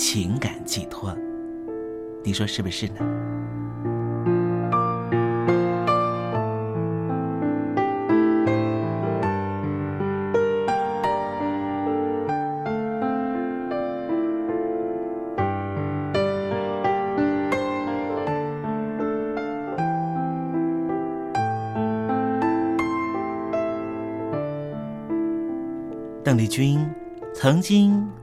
情感寄托，你说是不是呢？邓丽君。曾经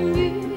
như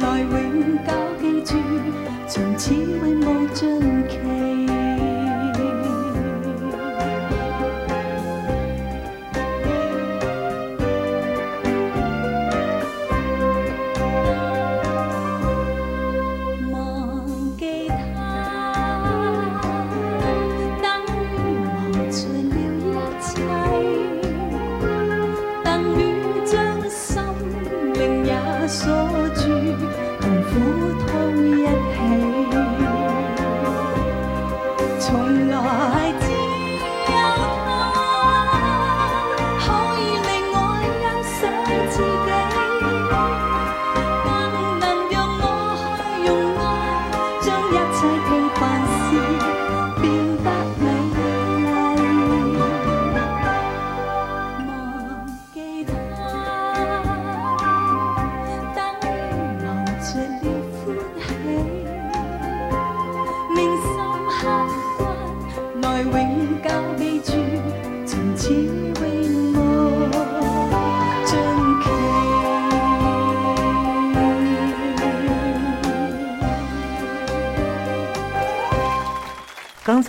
来永久记住从此永无尽期。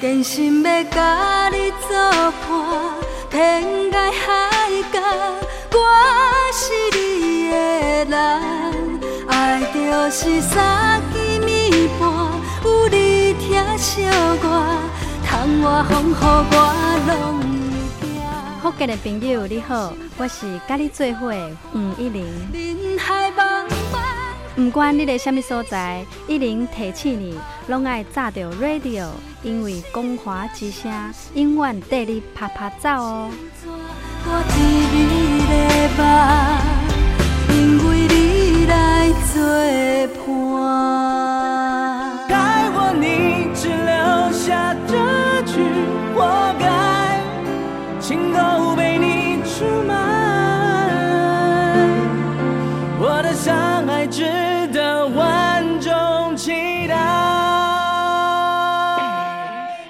坚心要甲你作伴，天涯海角，我是你的人。爱就是三更暝半，有你疼惜我，窗外风雨我拢会惊。福建的朋友你好，我是甲你做伙黄一玲。人海茫茫。不管你在什么所在，一零提醒你，拢爱炸着 radio，因为光华之声永远带你啪啪走哦。我只你的因为你来作伴。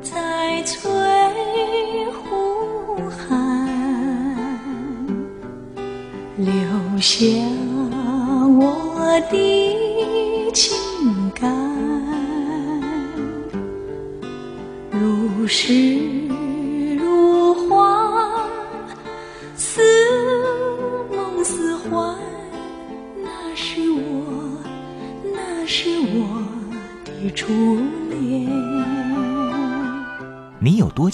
在翠湖畔留下我的情感，如诗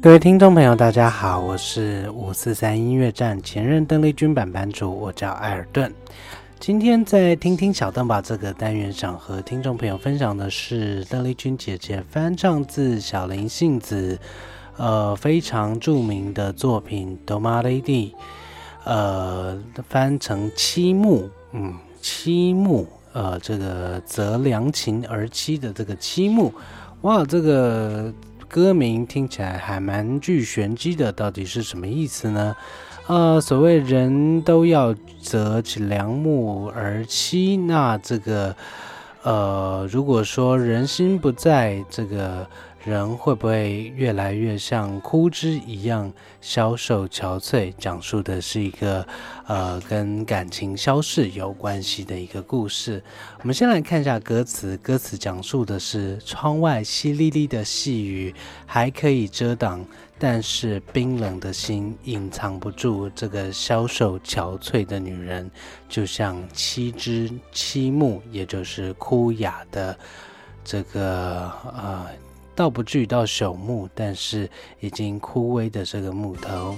各位听众朋友，大家好，我是五四三音乐站前任邓丽君版版主，我叫艾尔顿。今天在听听小邓吧这个单元，想和听众朋友分享的是邓丽君姐姐翻唱自小林幸子。呃，非常著名的作品《Do Ma Lady》，呃，翻成七木，嗯，七木，呃，这个择良禽而栖的这个七木，哇，这个歌名听起来还蛮具玄机的，到底是什么意思呢？呃，所谓人都要择其良木而栖，那这个，呃，如果说人心不在这个。人会不会越来越像枯枝一样消瘦憔悴？讲述的是一个呃跟感情消逝有关系的一个故事。我们先来看一下歌词，歌词讲述的是窗外淅沥沥的细雨还可以遮挡，但是冰冷的心隐藏不住这个消瘦憔悴的女人，就像七枝七木，也就是枯雅的这个呃。倒不至于到朽木，但是已经枯萎的这个木头，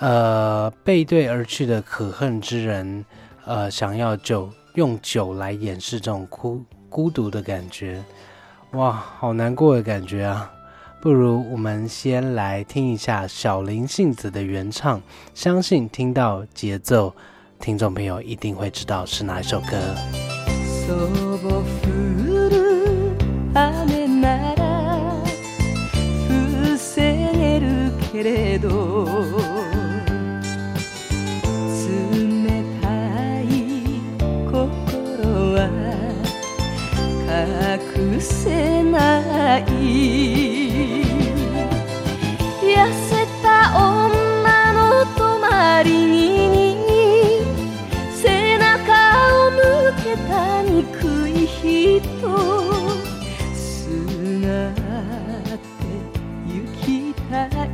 呃，背对而去的可恨之人，呃，想要酒用酒来掩饰这种孤孤独的感觉，哇，好难过的感觉啊！不如我们先来听一下小林幸子的原唱，相信听到节奏，听众朋友一定会知道是哪一首歌。けれど冷たい心は隠せない。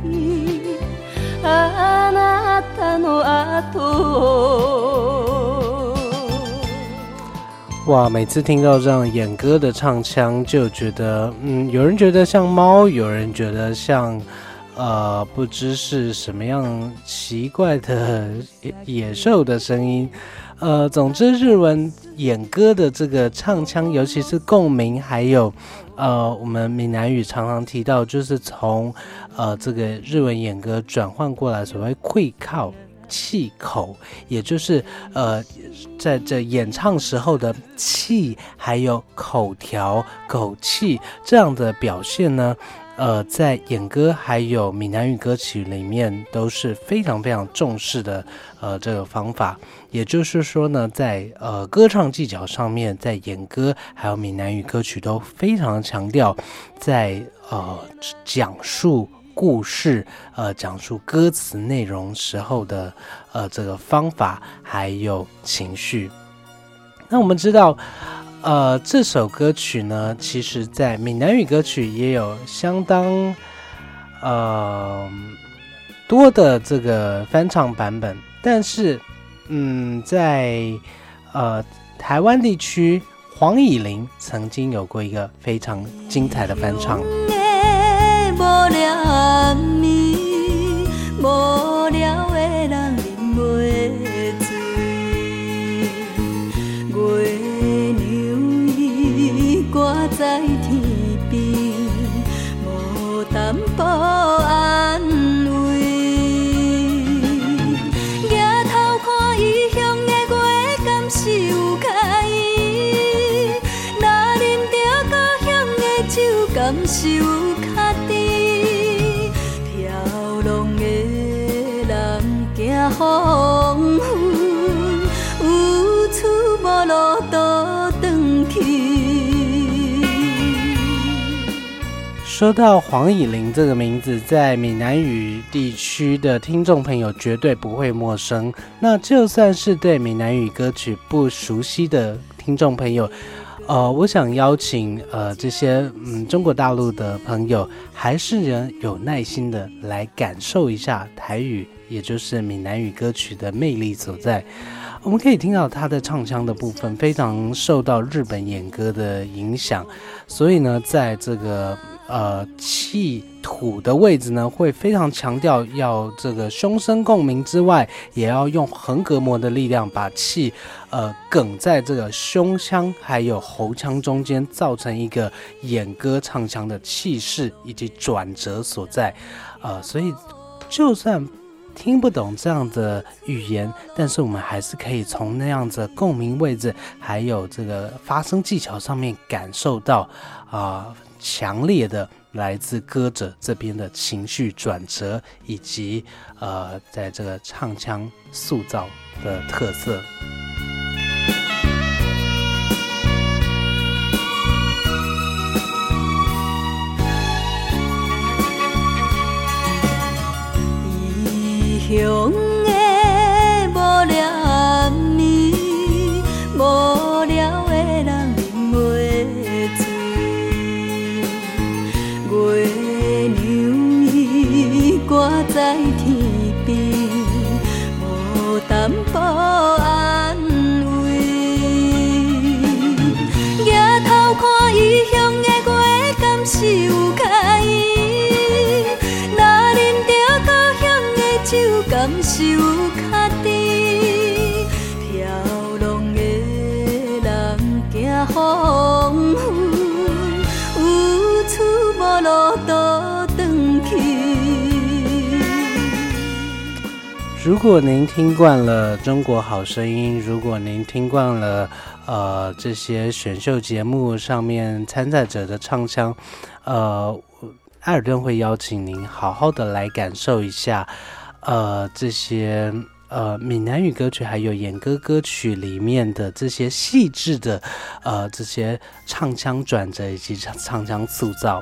たいあなたの後哇，每次听到这样演歌的唱腔，就觉得，嗯，有人觉得像猫，有人觉得像，呃，不知是什么样奇怪的野野兽的声音，呃，总之日文演歌的这个唱腔，尤其是共鸣，还有， 呃，我们闽南语常常提到，就是从，呃，这个日文演歌转换过来，所谓会靠。气口，也就是呃，在这演唱时候的气，还有口条、口气这样的表现呢，呃，在演歌还有闽南语歌曲里面都是非常非常重视的呃这个方法。也就是说呢，在呃歌唱技巧上面，在演歌还有闽南语歌曲都非常强调在呃讲述。故事，呃，讲述歌词内容时候的，呃，这个方法还有情绪。那我们知道，呃，这首歌曲呢，其实在闽南语歌曲也有相当，呃，多的这个翻唱版本。但是，嗯，在呃台湾地区，黄以玲曾经有过一个非常精彩的翻唱。说到黄以玲这个名字，在闽南语地区的听众朋友绝对不会陌生。那就算是对闽南语歌曲不熟悉的听众朋友，呃，我想邀请呃这些嗯中国大陆的朋友，还是人有耐心的来感受一下台语。也就是闽南语歌曲的魅力所在，我们可以听到他的唱腔的部分非常受到日本演歌的影响，所以呢，在这个呃气土的位置呢，会非常强调要这个胸声共鸣之外，也要用横膈膜的力量把气呃梗在这个胸腔还有喉腔中间，造成一个演歌唱腔的气势以及转折所在，呃，所以就算。听不懂这样的语言，但是我们还是可以从那样子共鸣位置，还有这个发声技巧上面感受到啊强烈的来自歌者这边的情绪转折，以及呃在这个唱腔塑造的特色。乡如果您听惯了《中国好声音》，如果您听惯了呃这些选秀节目上面参赛者的唱腔，呃。艾尔顿会邀请您好好的来感受一下，呃，这些呃闽南语歌曲还有演歌歌曲里面的这些细致的呃这些唱腔转折以及唱唱腔塑造。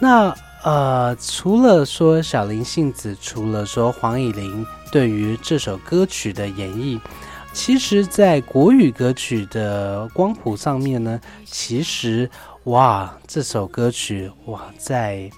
那呃，除了说小林幸子，除了说黄以玲对于这首歌曲的演绎。其实，在国语歌曲的光谱上面呢，其实哇，这首歌曲哇，在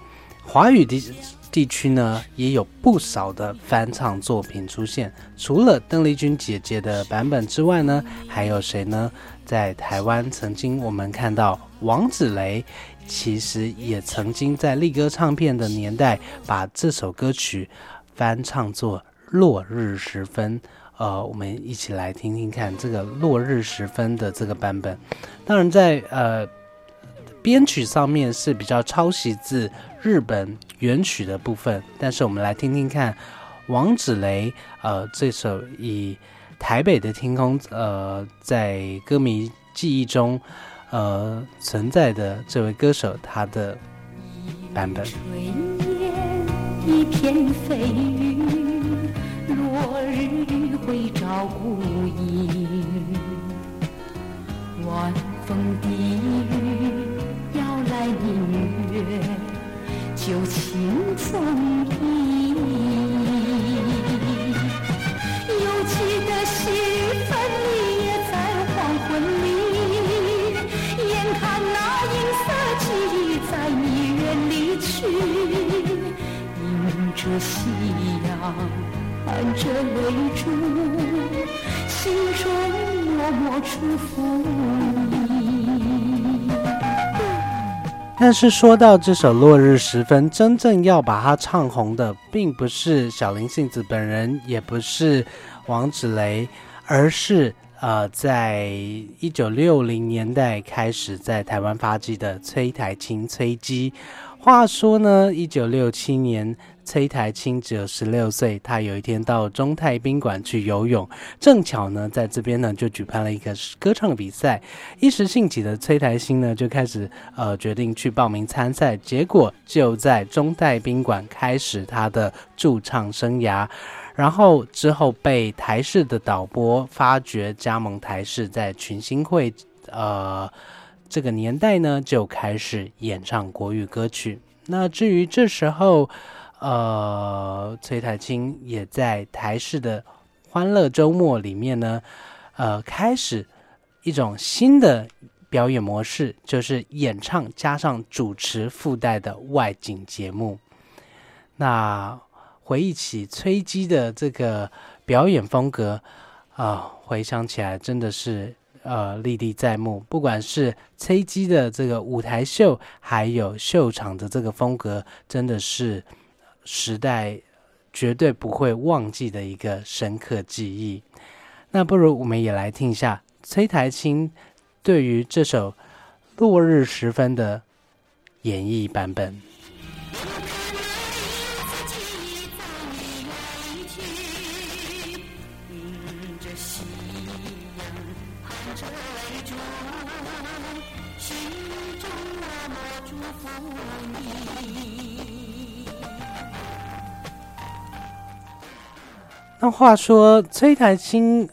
华语地地区呢，也有不少的翻唱作品出现。除了邓丽君姐姐的版本之外呢，还有谁呢？在台湾，曾经我们看到王子雷，其实也曾经在力歌唱片的年代，把这首歌曲翻唱作《落日时分》。呃，我们一起来听听看这个《落日时分》的这个版本。当然，在呃编曲上面是比较抄袭自日本原曲的部分，但是我们来听听看王子雷呃这首以台北的天空呃在歌迷记忆中呃存在的这位歌手他的版本。一片飞雨落日会照孤影，晚风低语要来明月，旧情重着泪珠，心中默默祝福你。但是说到这首《落日时分》，真正要把它唱红的，并不是小林幸子本人，也不是王子雷，而是呃，在一九六零年代开始在台湾发迹的崔台青崔姬。话说呢，一九六七年。崔台青只有十六岁，他有一天到中泰宾馆去游泳，正巧呢，在这边呢就举办了一个歌唱比赛。一时兴起的崔台青呢，就开始呃决定去报名参赛，结果就在中泰宾馆开始他的驻唱生涯。然后之后被台视的导播发掘，加盟台视，在群星会呃这个年代呢就开始演唱国语歌曲。那至于这时候。呃，崔台青也在台视的《欢乐周末》里面呢，呃，开始一种新的表演模式，就是演唱加上主持附带的外景节目。那回忆起崔姬的这个表演风格啊，回想起来真的是呃历历在目。不管是崔姬的这个舞台秀，还有秀场的这个风格，真的是。时代绝对不会忘记的一个深刻记忆。那不如我们也来听一下崔台青对于这首《落日时分》的演绎版本。话说，崔台青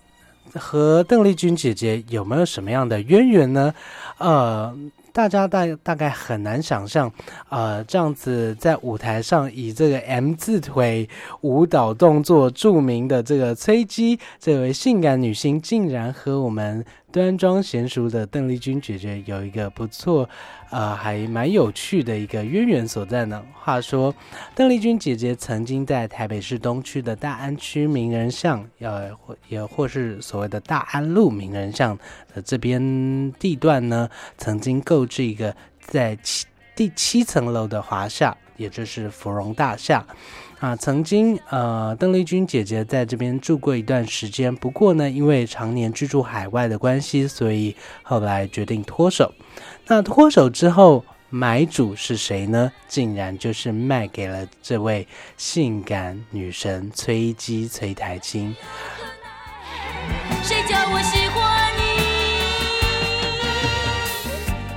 和邓丽君姐姐有没有什么样的渊源呢？呃，大家大大概很难想象，呃，这样子在舞台上以这个 M 字腿舞蹈动作著名的这个崔姬，这位性感女星，竟然和我们。端庄娴熟的邓丽君姐姐有一个不错，呃，还蛮有趣的一个渊源所在呢。话说，邓丽君姐姐曾经在台北市东区的大安区名人巷，呃，或也或是所谓的大安路名人巷的这边地段呢，曾经购置一个在七第七层楼的华夏，也就是芙蓉大厦。啊，曾经呃，邓丽君姐姐在这边住过一段时间，不过呢，因为常年居住海外的关系，所以后来决定脱手。那脱手之后，买主是谁呢？竟然就是卖给了这位性感女神崔姬崔台青。谁叫我喜欢你？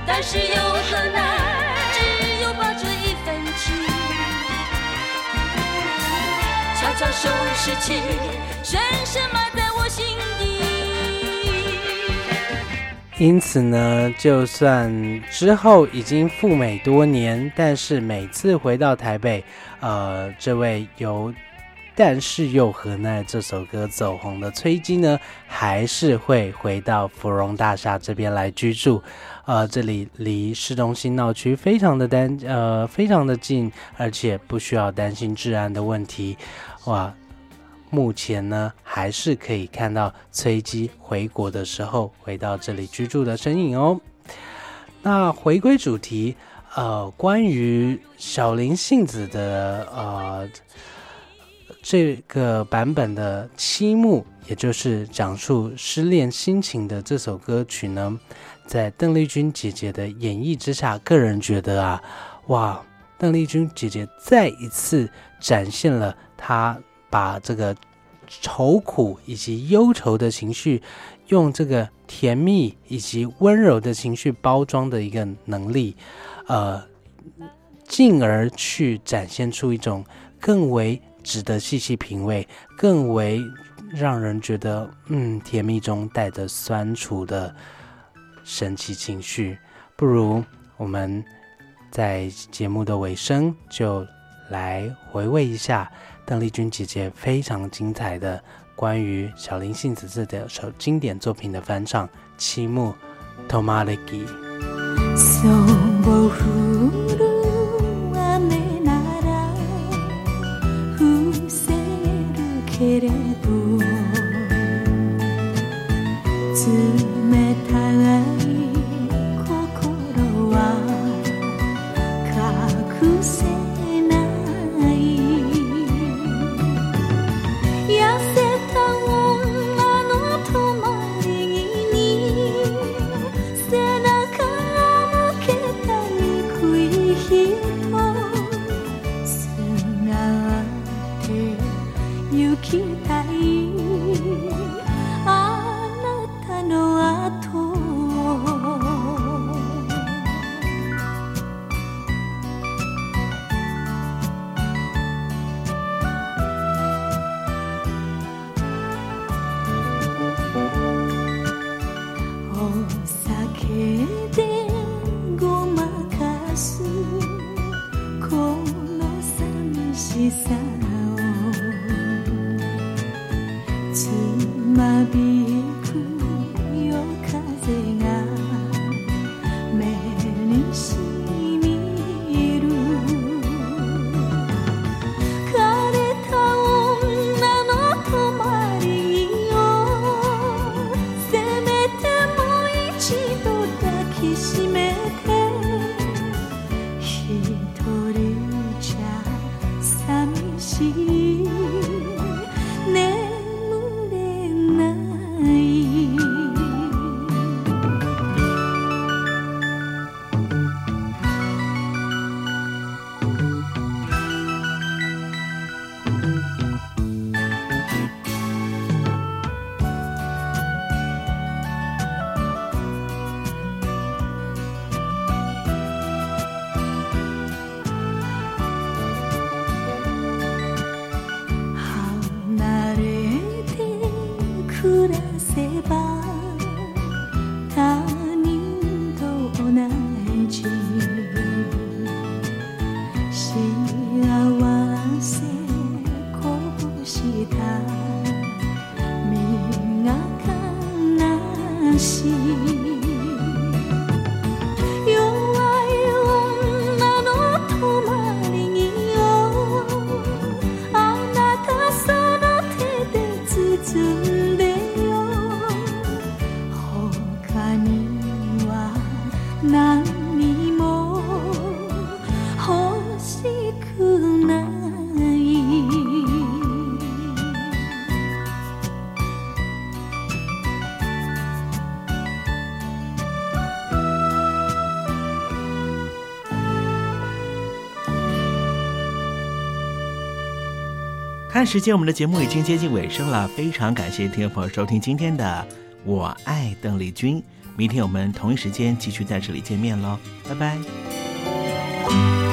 但是，有悄收拾起，深深埋在我心底。因此呢，就算之后已经赴美多年，但是每次回到台北，呃，这位由《但是又何奈》这首歌走红的崔姬呢，还是会回到芙蓉大厦这边来居住。呃，这里离市中心闹区非常的单，呃，非常的近，而且不需要担心治安的问题。哇！目前呢，还是可以看到崔姬回国的时候回到这里居住的身影哦。那回归主题，呃，关于小林幸子的呃这个版本的《七幕》，也就是讲述失恋心情的这首歌曲呢，在邓丽君姐姐的演绎之下，个人觉得啊，哇，邓丽君姐姐再一次展现了他。把这个愁苦以及忧愁的情绪，用这个甜蜜以及温柔的情绪包装的一个能力，呃，进而去展现出一种更为值得细细品味、更为让人觉得嗯甜蜜中带着酸楚的神奇情绪。不如我们在节目的尾声就来回味一下。邓丽君姐姐非常精彩的关于小林幸子这首经典作品的翻唱《七幕》，Tomalegi。看时间，我们的节目已经接近尾声了，非常感谢听众朋友收听今天的《我爱邓丽君》，明天我们同一时间继续在这里见面喽，拜拜。